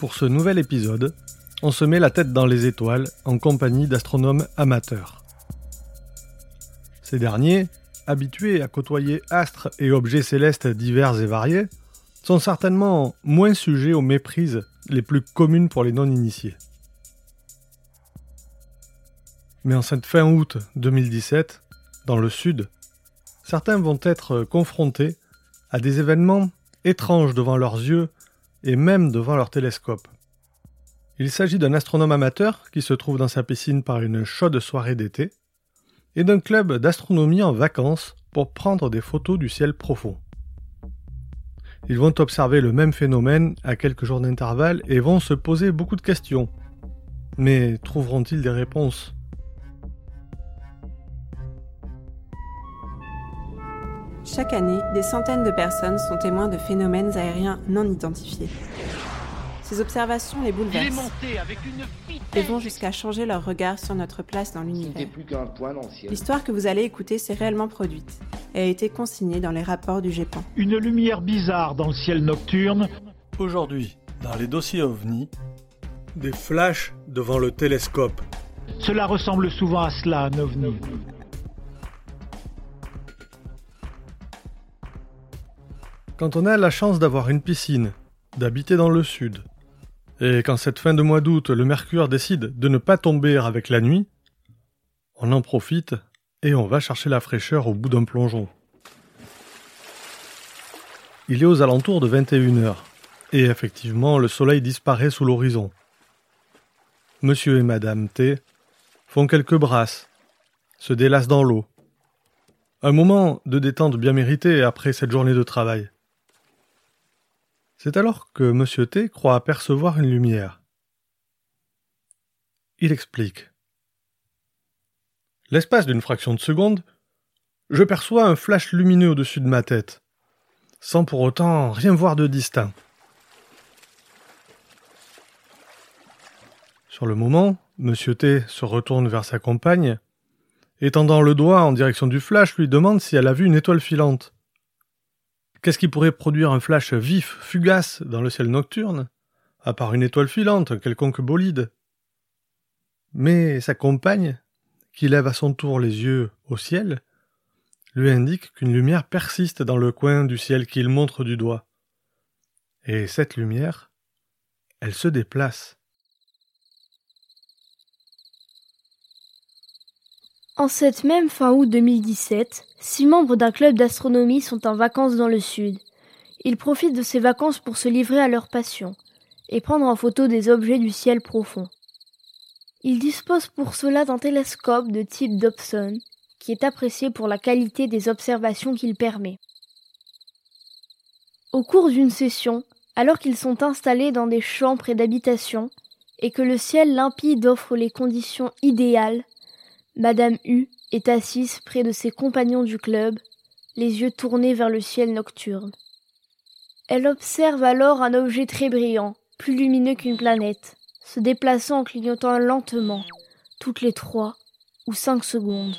Pour ce nouvel épisode, on se met la tête dans les étoiles en compagnie d'astronomes amateurs. Ces derniers, habitués à côtoyer astres et objets célestes divers et variés, sont certainement moins sujets aux méprises les plus communes pour les non-initiés. Mais en cette fin août 2017, dans le sud, certains vont être confrontés à des événements étranges devant leurs yeux et même devant leur télescope. Il s'agit d'un astronome amateur qui se trouve dans sa piscine par une chaude soirée d'été et d'un club d'astronomie en vacances pour prendre des photos du ciel profond. Ils vont observer le même phénomène à quelques jours d'intervalle et vont se poser beaucoup de questions. Mais trouveront-ils des réponses? Chaque année, des centaines de personnes sont témoins de phénomènes aériens non identifiés. Ces observations les bouleversent et vont jusqu'à changer leur regard sur notre place dans l'univers. L'histoire que vous allez écouter s'est réellement produite et a été consignée dans les rapports du GEPAN. Une lumière bizarre dans le ciel nocturne. Aujourd'hui, dans les dossiers OVNI, des flashs devant le télescope. Cela ressemble souvent à cela, un ovni. Quand on a la chance d'avoir une piscine, d'habiter dans le sud, et qu'en cette fin de mois d'août le mercure décide de ne pas tomber avec la nuit, on en profite et on va chercher la fraîcheur au bout d'un plongeon. Il est aux alentours de 21 heures, et effectivement le soleil disparaît sous l'horizon. Monsieur et Madame T font quelques brasses, se délassent dans l'eau. Un moment de détente bien mérité après cette journée de travail. C'est alors que M. T croit apercevoir une lumière. Il explique. L'espace d'une fraction de seconde, je perçois un flash lumineux au-dessus de ma tête, sans pour autant rien voir de distinct. Sur le moment, M. T se retourne vers sa compagne, et tendant le doigt en direction du flash, lui demande si elle a vu une étoile filante. Qu'est-ce qui pourrait produire un flash vif, fugace, dans le ciel nocturne, à part une étoile filante, quelconque bolide Mais sa compagne, qui lève à son tour les yeux au ciel, lui indique qu'une lumière persiste dans le coin du ciel qu'il montre du doigt. Et cette lumière, elle se déplace. En cette même fin août 2017, six membres d'un club d'astronomie sont en vacances dans le sud. Ils profitent de ces vacances pour se livrer à leur passion et prendre en photo des objets du ciel profond. Ils disposent pour cela d'un télescope de type Dobson, qui est apprécié pour la qualité des observations qu'il permet. Au cours d'une session, alors qu'ils sont installés dans des champs près d'habitations, et que le ciel limpide offre les conditions idéales, Madame U est assise près de ses compagnons du club, les yeux tournés vers le ciel nocturne. Elle observe alors un objet très brillant, plus lumineux qu'une planète, se déplaçant en clignotant lentement, toutes les trois ou cinq secondes.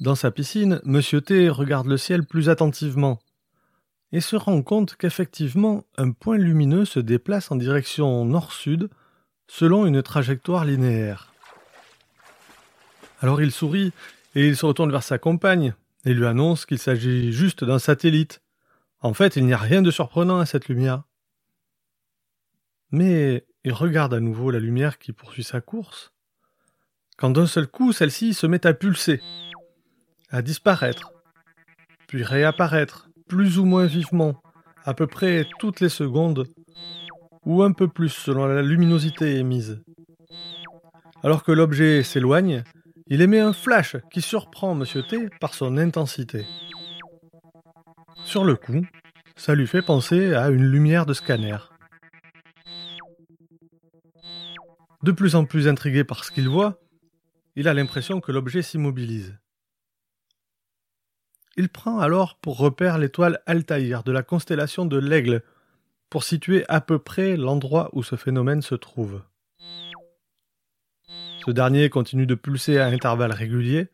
Dans sa piscine, Monsieur T regarde le ciel plus attentivement et se rend compte qu'effectivement un point lumineux se déplace en direction nord-sud selon une trajectoire linéaire. Alors il sourit et il se retourne vers sa compagne et lui annonce qu'il s'agit juste d'un satellite. En fait, il n'y a rien de surprenant à cette lumière. Mais il regarde à nouveau la lumière qui poursuit sa course, quand d'un seul coup celle-ci se met à pulser, à disparaître, puis réapparaître, plus ou moins vivement, à peu près toutes les secondes, ou un peu plus selon la luminosité émise. Alors que l'objet s'éloigne, il émet un flash qui surprend Monsieur T par son intensité. Sur le coup, ça lui fait penser à une lumière de scanner. De plus en plus intrigué par ce qu'il voit, il a l'impression que l'objet s'immobilise. Il prend alors pour repère l'étoile Altaïr de la constellation de l'Aigle, pour situer à peu près l'endroit où ce phénomène se trouve. Ce dernier continue de pulser à intervalles réguliers,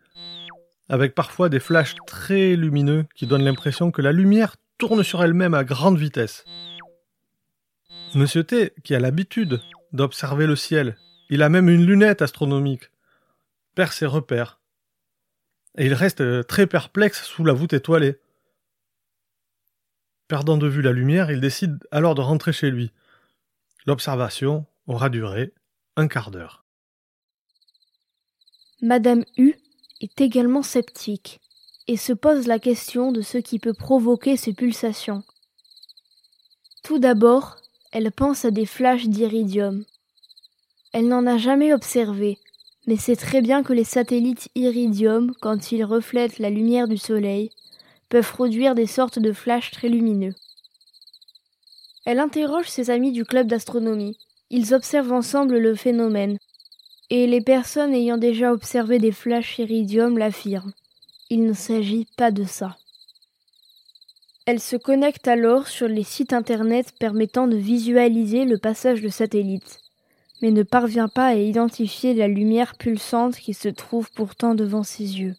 avec parfois des flashs très lumineux qui donnent l'impression que la lumière tourne sur elle-même à grande vitesse. Monsieur T, qui a l'habitude d'observer le ciel, il a même une lunette astronomique, perd ses repères. Et il reste très perplexe sous la voûte étoilée. Perdant de vue la lumière, il décide alors de rentrer chez lui. L'observation aura duré un quart d'heure. Madame U est également sceptique et se pose la question de ce qui peut provoquer ces pulsations. Tout d'abord, elle pense à des flashs d'iridium. Elle n'en a jamais observé, mais sait très bien que les satellites iridium, quand ils reflètent la lumière du soleil, peuvent produire des sortes de flashs très lumineux. Elle interroge ses amis du club d'astronomie. Ils observent ensemble le phénomène, et les personnes ayant déjà observé des flashs iridium l'affirment. Il ne s'agit pas de ça. Elle se connecte alors sur les sites internet permettant de visualiser le passage de satellites, mais ne parvient pas à identifier la lumière pulsante qui se trouve pourtant devant ses yeux.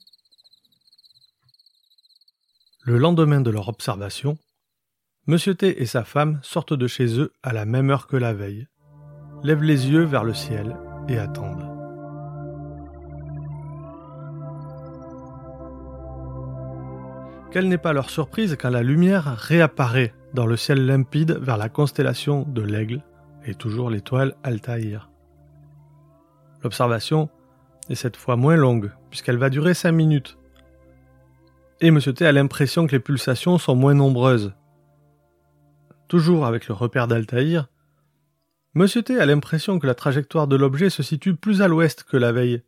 Le lendemain de leur observation, Monsieur T et sa femme sortent de chez eux à la même heure que la veille, lèvent les yeux vers le ciel et attendent. Quelle n'est pas leur surprise quand la lumière réapparaît dans le ciel limpide vers la constellation de l'Aigle et toujours l'étoile Altaïr. L'observation est cette fois moins longue, puisqu'elle va durer 5 minutes. Et M. T a l'impression que les pulsations sont moins nombreuses, toujours avec le repère d'Altaïr, Monsieur T a l'impression que la trajectoire de l'objet se situe plus à l'ouest que la veille,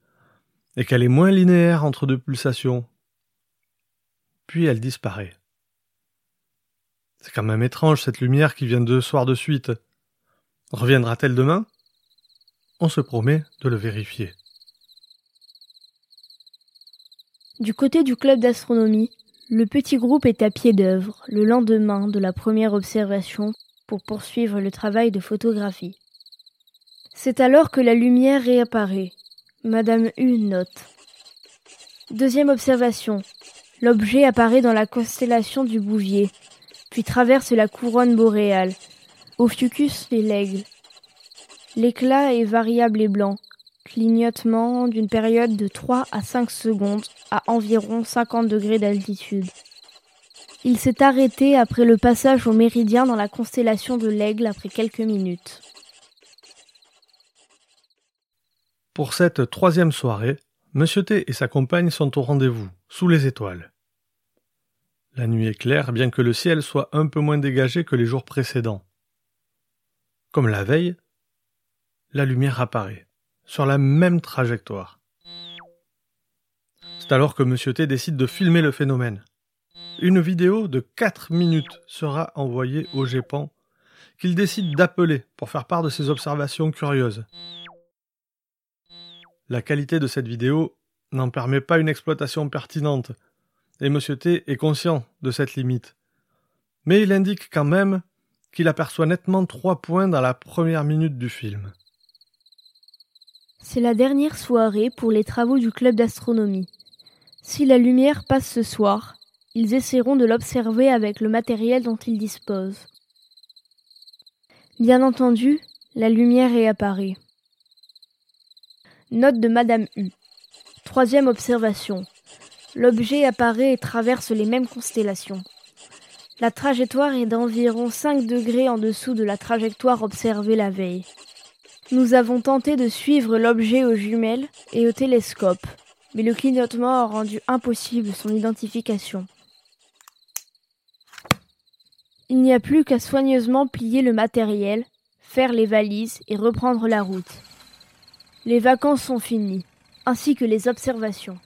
et qu'elle est moins linéaire entre deux pulsations. Puis elle disparaît. C'est quand même étrange cette lumière qui vient deux soirs de suite. Reviendra-t-elle demain? On se promet de le vérifier. Du côté du club d'astronomie, le petit groupe est à pied d'œuvre le lendemain de la première observation pour poursuivre le travail de photographie. C'est alors que la lumière réapparaît. Madame U note. Deuxième observation. L'objet apparaît dans la constellation du Bouvier, puis traverse la couronne boréale. Ophiuchus et l'aigle. L'éclat est variable et blanc, clignotement d'une période de 3 à 5 secondes à environ 50 degrés d'altitude. Il s'est arrêté après le passage au méridien dans la constellation de l'Aigle après quelques minutes. Pour cette troisième soirée, Monsieur T et sa compagne sont au rendez-vous, sous les étoiles. La nuit est claire, bien que le ciel soit un peu moins dégagé que les jours précédents. Comme la veille, la lumière apparaît, sur la même trajectoire. C'est alors que Monsieur T décide de filmer le phénomène. Une vidéo de 4 minutes sera envoyée au GEPAN, qu'il décide d'appeler pour faire part de ses observations curieuses. La qualité de cette vidéo n'en permet pas une exploitation pertinente, et Monsieur T est conscient de cette limite. Mais il indique quand même qu'il aperçoit nettement trois points dans la première minute du film. C'est la dernière soirée pour les travaux du club d'astronomie. Si la lumière passe ce soir, ils essaieront de l'observer avec le matériel dont ils disposent. Bien entendu, la lumière réapparaît. Note de Madame U. Troisième observation. L'objet apparaît et traverse les mêmes constellations. La trajectoire est d'environ 5 degrés en dessous de la trajectoire observée la veille. Nous avons tenté de suivre l'objet aux jumelles et au télescope, mais le clignotement a rendu impossible son identification. Il n'y a plus qu'à soigneusement plier le matériel, faire les valises et reprendre la route. Les vacances sont finies, ainsi que les observations.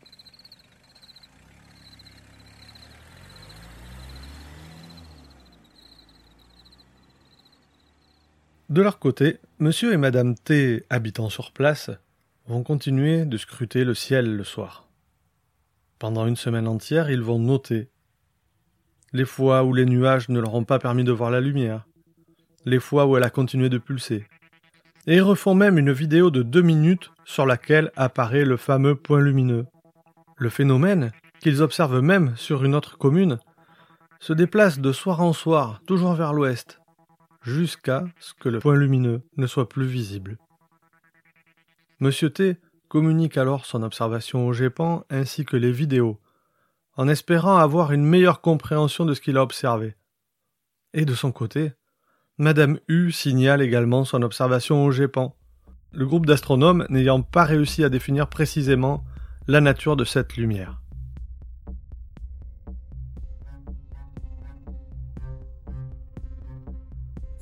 De leur côté, monsieur et madame T, habitant sur place, vont continuer de scruter le ciel le soir. Pendant une semaine entière, ils vont noter les fois où les nuages ne leur ont pas permis de voir la lumière, les fois où elle a continué de pulser. Et ils refont même une vidéo de deux minutes sur laquelle apparaît le fameux point lumineux. Le phénomène, qu'ils observent même sur une autre commune, se déplace de soir en soir, toujours vers l'ouest, jusqu'à ce que le point lumineux ne soit plus visible. Monsieur T communique alors son observation au GEPAN ainsi que les vidéos, en espérant avoir une meilleure compréhension de ce qu'il a observé. Et de son côté, Madame U signale également son observation au GEPAN, le groupe d'astronomes n'ayant pas réussi à définir précisément la nature de cette lumière.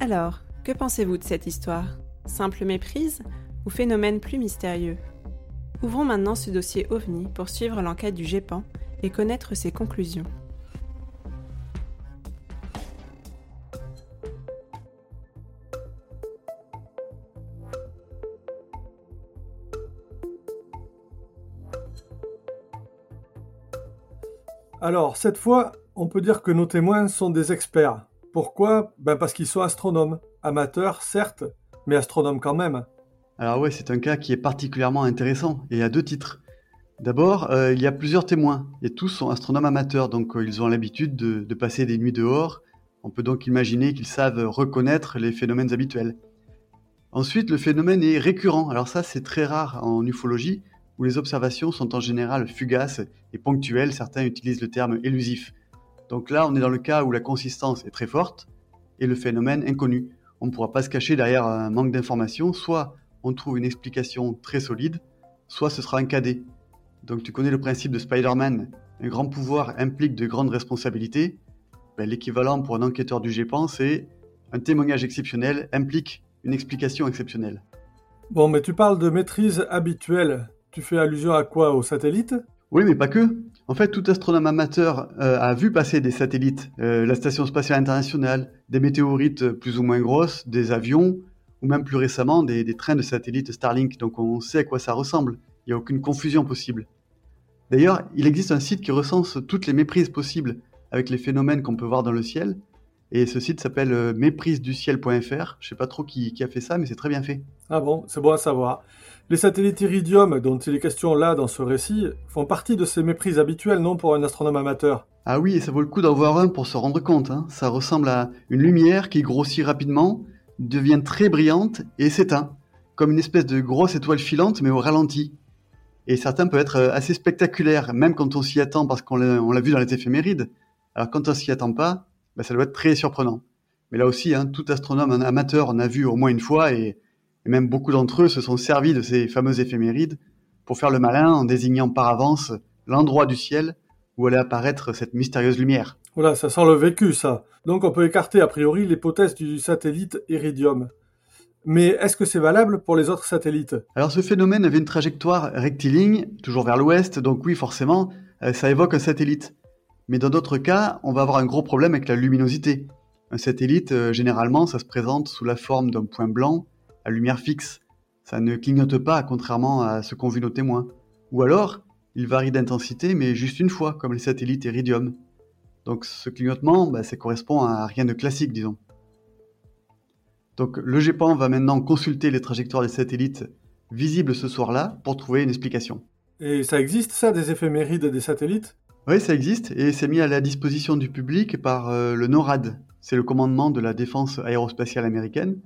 Alors, que pensez-vous de cette histoire? Simple méprise ou phénomène plus mystérieux? Ouvrons maintenant ce dossier OVNI pour suivre l'enquête du GEPAN et connaître ses conclusions. Alors, cette fois, on peut dire que nos témoins sont des experts. Pourquoi? Ben Parce qu'ils sont astronomes. Amateurs, certes, mais astronomes quand même. Alors ouais, c'est un cas qui est particulièrement intéressant, et à deux titres. D'abord, euh, il y a plusieurs témoins, et tous sont astronomes amateurs, donc euh, ils ont l'habitude de, de, passer des nuits dehors. On peut donc imaginer qu'ils savent reconnaître les phénomènes habituels. Ensuite, le phénomène est récurrent. Alors ça, c'est très rare en ufologie, où les observations sont en général fugaces et ponctuelles, certains utilisent le terme élusif. Donc là, on est dans le cas où la consistance est très forte et le phénomène inconnu. On ne pourra pas se cacher derrière un manque d'informations, soit on trouve une explication très solide, soit ce sera un cadet. Donc tu connais le principe de Spider-Man, un grand pouvoir implique de grandes responsabilités. Ben, l'équivalent pour un enquêteur du GEPAN, c'est un témoignage exceptionnel implique une explication exceptionnelle. Bon, mais tu parles de maîtrise habituelle. Tu fais allusion à quoi? Aux satellites Oui, mais pas que. En fait, tout astronome amateur euh, a vu passer des satellites, euh, la Station spatiale internationale, des météorites plus ou moins grosses, des avions, ou même plus récemment des, trains de satellites Starlink. Donc on sait à quoi ça ressemble. Il n'y a aucune confusion possible. D'ailleurs, il existe un site qui recense toutes les méprises possibles avec les phénomènes qu'on peut voir dans le ciel. Et ce site s'appelle euh, mépriseduciel.fr. Je sais pas trop qui, qui a fait ça, mais c'est très bien fait. Ah bon, c'est bon à savoir. Les satellites Iridium, dont il est question là dans ce récit, font partie de ces méprises habituelles, non, pour un astronome amateur Ah oui, et ça vaut le coup d'en voir un pour se rendre compte. Hein. Ça ressemble à une lumière qui grossit rapidement, devient très brillante et s'éteint, comme une espèce de grosse étoile filante, mais au ralenti. Et certains peuvent être euh, assez spectaculaires, même quand on s'y attend, parce qu'on l'a vu dans les éphémérides. Alors quand on s'y attend pas, bah, ça doit être très surprenant. Mais là aussi, hein, tout astronome amateur en a vu au moins une fois et et même beaucoup d'entre eux se sont servis de ces fameuses éphémérides pour faire le malin en désignant par avance l'endroit du ciel où allait apparaître cette mystérieuse lumière. Voilà, ça sent le vécu, ça. Donc on peut écarter a priori l'hypothèse du satellite Iridium. Mais est-ce que c'est valable pour les autres satellites? Alors ce phénomène avait une trajectoire rectiligne, toujours vers l'ouest, donc oui, forcément, euh, ça évoque un satellite. Mais dans d'autres cas, on va avoir un gros problème avec la luminosité. Un satellite, euh, généralement, ça se présente sous la forme d'un point blanc à lumière fixe. Ça ne clignote pas, contrairement à ce qu'ont vu nos témoins. Ou alors, il varie d'intensité, mais juste une fois, comme les satellites Iridium. Donc ce clignotement, bah, ça correspond à rien de classique, disons. Donc le GEPAN va maintenant consulter les trajectoires des satellites visibles ce soir-là pour trouver une explication. Et ça existe ça, des éphémérides des satellites? Oui, ça existe, et c'est mis à la disposition du public par euh, le NORAD, c'est le commandement de la défense aérospatiale américaine,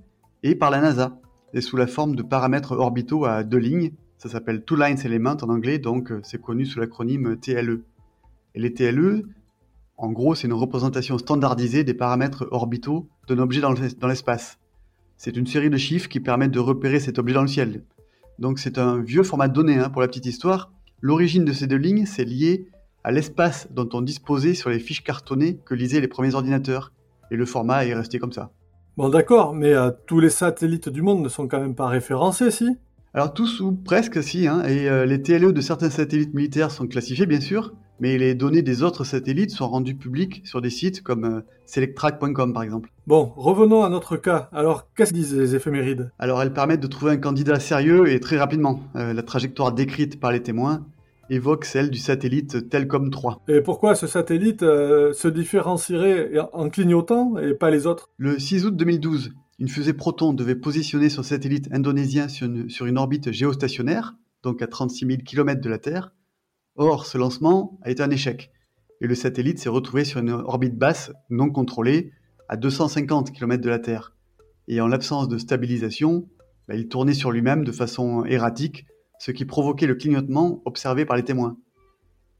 et par la NASA et sous la forme de paramètres orbitaux à deux lignes. Ça s'appelle Two Lines Element en anglais, donc euh, c'est connu sous l'acronyme TLE. Et les TLE, en gros, c'est une représentation standardisée des paramètres orbitaux d'un objet dans l'espace. C'est une série de chiffres qui permettent de repérer cet objet dans le ciel. Donc c'est un vieux format de données hein, pour la petite histoire. L'origine de ces deux lignes, c'est lié à l'espace dont on disposait sur les fiches cartonnées que lisaient les premiers ordinateurs. Et le format est resté comme ça. Bon d'accord, mais euh, tous les satellites du monde ne sont quand même pas référencés, si? Alors tous ou presque si, hein, et euh, les TLE de certains satellites militaires sont classifiés bien sûr, mais les données des autres satellites sont rendues publiques sur des sites comme euh, selectrack.com par exemple. Bon, revenons à notre cas. Alors qu'est-ce que disent les éphémérides? Alors elles permettent de trouver un candidat sérieux et très rapidement. la trajectoire décrite par les témoins évoque celle du satellite Telcom 3. Et pourquoi ce satellite euh, se différencierait en clignotant et pas les autres? Le 6 août 2012, une fusée Proton devait positionner son satellite indonésien sur une, sur une orbite géostationnaire, donc à 36 000 km de la Terre. Or, ce lancement a été un échec. et le satellite s'est retrouvé sur une orbite basse non contrôlée à 250 km de la Terre. Et en l'absence de stabilisation, bah, il tournait sur lui-même de façon erratique, ce qui provoquait le clignotement observé par les témoins.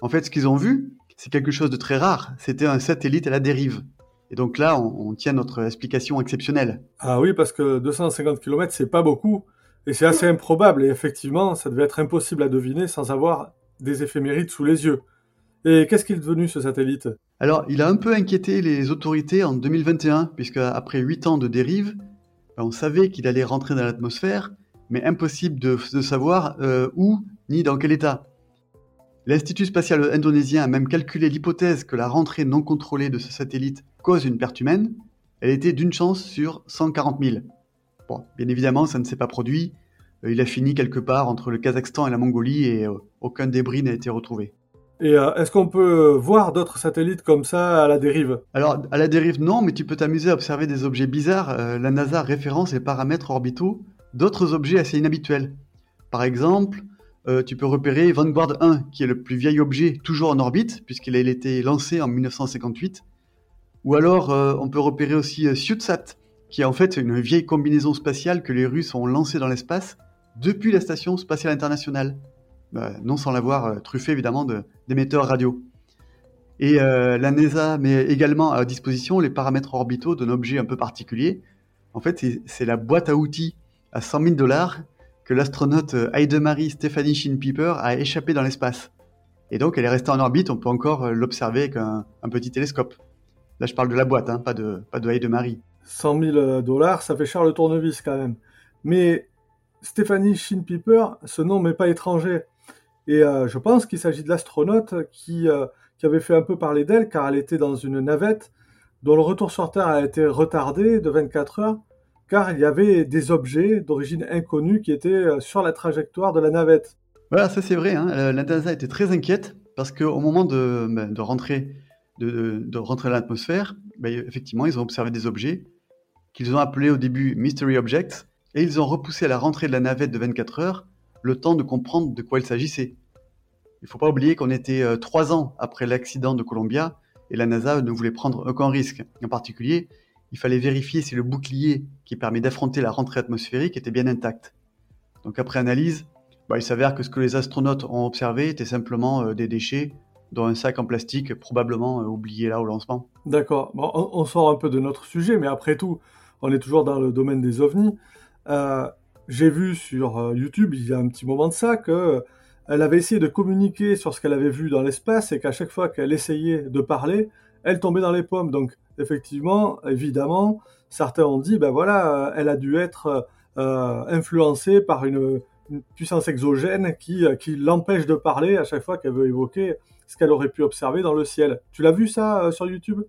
En fait, ce qu'ils ont vu, c'est quelque chose de très rare. C'était un satellite à la dérive. Et donc là, on, tient notre explication exceptionnelle. Ah oui, parce que 250 km, c'est pas beaucoup. Et c'est assez improbable. Et effectivement, ça devait être impossible à deviner sans avoir des éphémérides sous les yeux. Et qu'est-ce qu'il est devenu ce satellite? Alors, il a un peu inquiété les autorités en 2021, puisque après 8 ans de dérive, ben, on savait qu'il allait rentrer dans l'atmosphère, mais impossible de, savoir euh, où ni dans quel état. L'Institut spatial indonésien a même calculé l'hypothèse que la rentrée non contrôlée de ce satellite cause une perte humaine. Elle était d'une chance sur 140 000. Bon, bien évidemment, ça ne s'est pas produit. Euh, il a fini quelque part entre le Kazakhstan et la Mongolie et euh, aucun débris n'a été retrouvé. Et euh, est-ce qu'on peut voir d'autres satellites comme ça à la dérive? Alors, à la dérive, non, mais tu peux t'amuser à observer des objets bizarres. la NASA référence les paramètres orbitaux d'autres objets assez inhabituels. Par exemple, euh, tu peux repérer Vanguard 1, qui est le plus vieil objet toujours en orbite, puisqu'il a été lancé en 1958. Ou alors, euh, on peut repérer aussi euh, qui est en fait une vieille combinaison spatiale que les Russes ont lancée dans l'espace depuis la Station spatiale internationale. Bah, non sans l'avoir euh, truffé évidemment d'émetteurs radio. Et la NASA met également à disposition les paramètres orbitaux d'un objet un peu particulier. En fait, c'est la boîte à outils à 100 000 dollars que l'astronaute euh, Heidemarie Stephanie Shin-Piper a échappé dans l'espace. Et donc, elle est restée en orbite, on peut encore euh, l'observer avec un, petit télescope. Là, je parle de la boîte, hein, pas de, pas de Heidemarie. 100 000 dollars, ça fait cher le tournevis quand même. Mais Stephanie Shin-Piper, ce nom n'est pas étranger. Et euh, je pense qu'il s'agit de l'astronaute qui, qui avait fait un peu parler d'elle, car elle était dans une navette dont le retour sur Terre a été retardé de 24 heures car il y avait des objets d'origine inconnue qui étaient euh, sur la trajectoire de la navette. Voilà, ça c'est vrai. Hein. La NASA était très inquiète parce qu'au moment de, ben, rentrer de, rentrer l'atmosphère, ben, effectivement, ils ont observé des objets qu'ils ont appelés au début Mystery Objects et ils ont repoussé à la rentrée de la navette de 24 heures le temps de comprendre de quoi il s'agissait. Il ne faut pas oublier qu'on était euh, trois ans après l'accident de Columbia et la NASA ne voulait prendre aucun risque. En particulier, il fallait vérifier si le bouclier qui permet d'affronter la rentrée atmosphérique était bien intact. Donc après analyse, bah, il s'avère que ce que les astronautes ont observé était simplement euh, des déchets, dont un sac en plastique probablement euh, oublié là au lancement. D'accord. on, sort un peu de notre sujet, mais après tout, on est toujours dans le domaine des ovnis. Euh, j'ai vu sur YouTube, il y a un petit moment de ça, que elle avait essayé de communiquer sur ce qu'elle avait vu dans l'espace et qu'à chaque fois qu'elle essayait de parler, elle tombait dans les pommes. Donc effectivement, évidemment, certains ont dit, ben voilà, euh, elle a dû être euh, influencée par une, puissance exogène qui, euh, qui l'empêche de parler à chaque fois qu'elle veut évoquer ce qu'elle aurait pu observer dans le ciel. Tu l'as vu ça sur YouTube?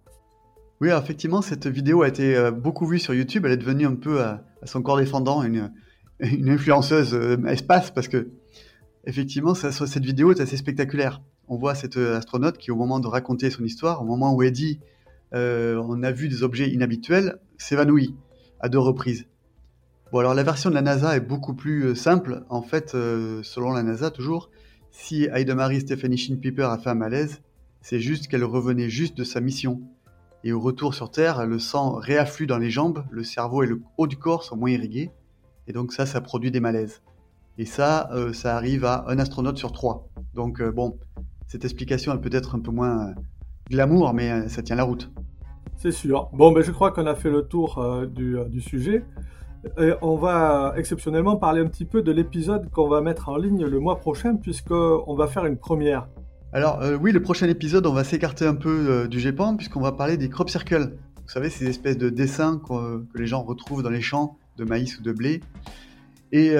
Oui, effectivement, cette vidéo a été beaucoup vue sur YouTube. Elle est devenue un peu à, son corps défendant une, une influenceuse espace parce que effectivement, cette vidéo est assez spectaculaire. On voit cette astronaute qui, au moment de raconter son histoire, au moment où elle dit euh, on a vu des objets inhabituels, s'évanouit à deux reprises. Bon, alors la version de la NASA est beaucoup plus euh, simple. En fait, euh, selon la NASA, toujours, si Heidemarie Stephanie Shin-Piper a fait un malaise, c'est juste qu'elle revenait juste de sa mission. Et au retour sur Terre, le sang réafflue dans les jambes, le cerveau et le haut du corps sont moins irrigués. Et donc ça, ça produit des malaises. Et ça, ça arrive à un astronaute sur trois. Donc bon, cette explication, elle peut être un peu moins glamour, mais ça tient la route. C'est sûr. Bon, ben, je crois qu'on a fait le tour euh, euh, du, sujet. Et on va exceptionnellement parler un petit peu de l'épisode qu'on va mettre en ligne le mois prochain, puisqu'on va faire une première. Alors, euh, oui, le prochain épisode, on va s'écarter un peu du GEPAN, puisqu'on va parler des crop circles. Vous savez, ces espèces de dessins que les gens retrouvent dans les champs de maïs ou de blé. Et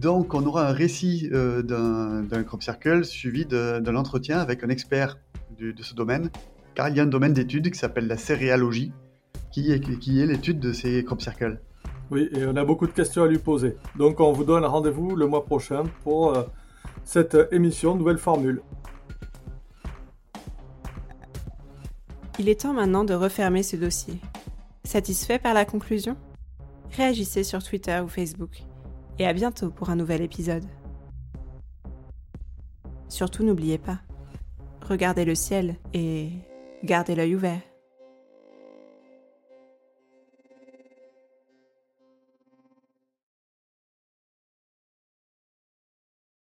donc, on aura un récit d'un crop circle suivi d'un entretien avec un expert de ce domaine car il y a un domaine d'études qui s'appelle la céréalogie, qui est, qui est l'étude de ces crop circles. Oui, et on a beaucoup de questions à lui poser. Donc on vous donne rendez-vous le mois prochain pour euh, cette émission Nouvelle Formule. Il est temps maintenant de refermer ce dossier. Satisfait par la conclusion? Réagissez sur Twitter ou Facebook. Et à bientôt pour un nouvel épisode. Surtout n'oubliez pas, regardez le ciel et gardez l'œil ouvert.